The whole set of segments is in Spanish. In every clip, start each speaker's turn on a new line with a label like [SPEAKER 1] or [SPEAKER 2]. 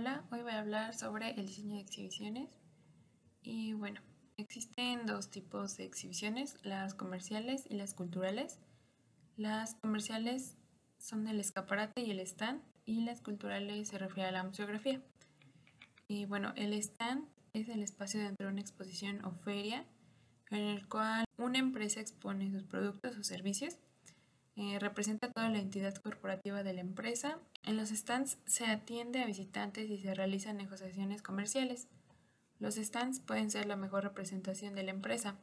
[SPEAKER 1] Hola, hoy voy a hablar sobre el diseño de exhibiciones. Y bueno, existen dos tipos de exhibiciones, las comerciales y las culturales. Las comerciales son el escaparate y el stand, y las culturales se refieren a la museografía. Y bueno, el stand es el espacio dentro de una exposición o feria en el cual una empresa expone sus productos o servicios eh, representa toda la entidad corporativa de la empresa. En los stands se atiende a visitantes y se realizan negociaciones comerciales. Los stands pueden ser la mejor representación de la empresa,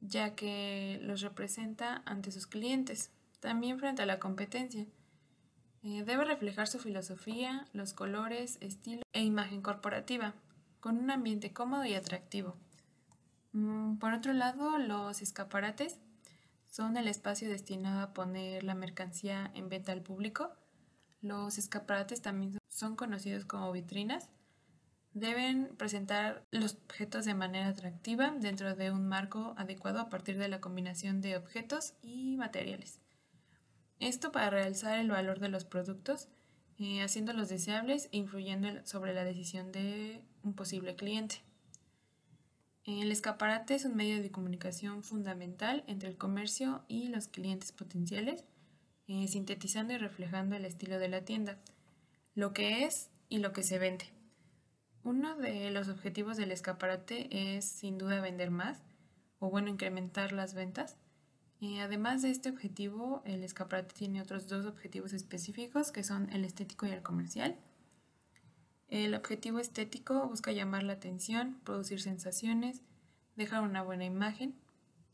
[SPEAKER 1] ya que los representa ante sus clientes, también frente a la competencia. Eh, debe reflejar su filosofía, los colores, estilo e imagen corporativa, con un ambiente cómodo y atractivo. Mm, por otro lado, los escaparates son el espacio destinado a poner la mercancía en venta al público. Los escaparates también son conocidos como vitrinas. Deben presentar los objetos de manera atractiva dentro de un marco adecuado a partir de la combinación de objetos y materiales. Esto para realzar el valor de los productos, eh, haciéndolos deseables e influyendo sobre la decisión de un posible cliente. El escaparate es un medio de comunicación fundamental entre el comercio y los clientes potenciales, eh, sintetizando y reflejando el estilo de la tienda, lo que es y lo que se vende. Uno de los objetivos del escaparate es sin duda vender más o bueno, incrementar las ventas. Eh, además de este objetivo, el escaparate tiene otros dos objetivos específicos que son el estético y el comercial. El objetivo estético busca llamar la atención, producir sensaciones, dejar una buena imagen.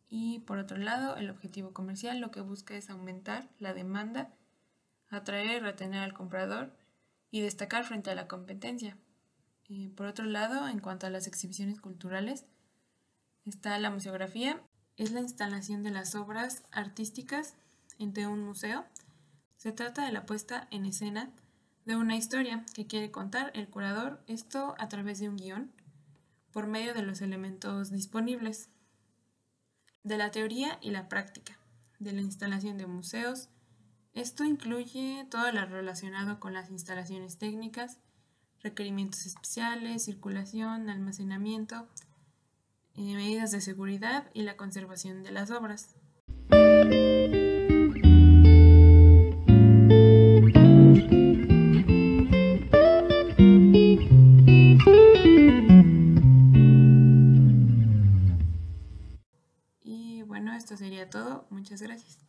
[SPEAKER 1] Y por otro lado, el objetivo comercial lo que busca es aumentar la demanda, atraer y retener al comprador y destacar frente a la competencia. Eh, por otro lado, en cuanto a las exhibiciones culturales, está la museografía. Es la instalación de las obras artísticas entre un museo. Se trata de la puesta en escena de una historia que quiere contar el curador, esto a través de un guion, por medio de los elementos disponibles, de la teoría y la práctica, de la instalación de museos. Esto incluye todo lo relacionado con las instalaciones técnicas, requerimientos especiales, circulación, almacenamiento, eh, medidas de seguridad y la conservación de las obras. Esto sería todo. Muchas gracias.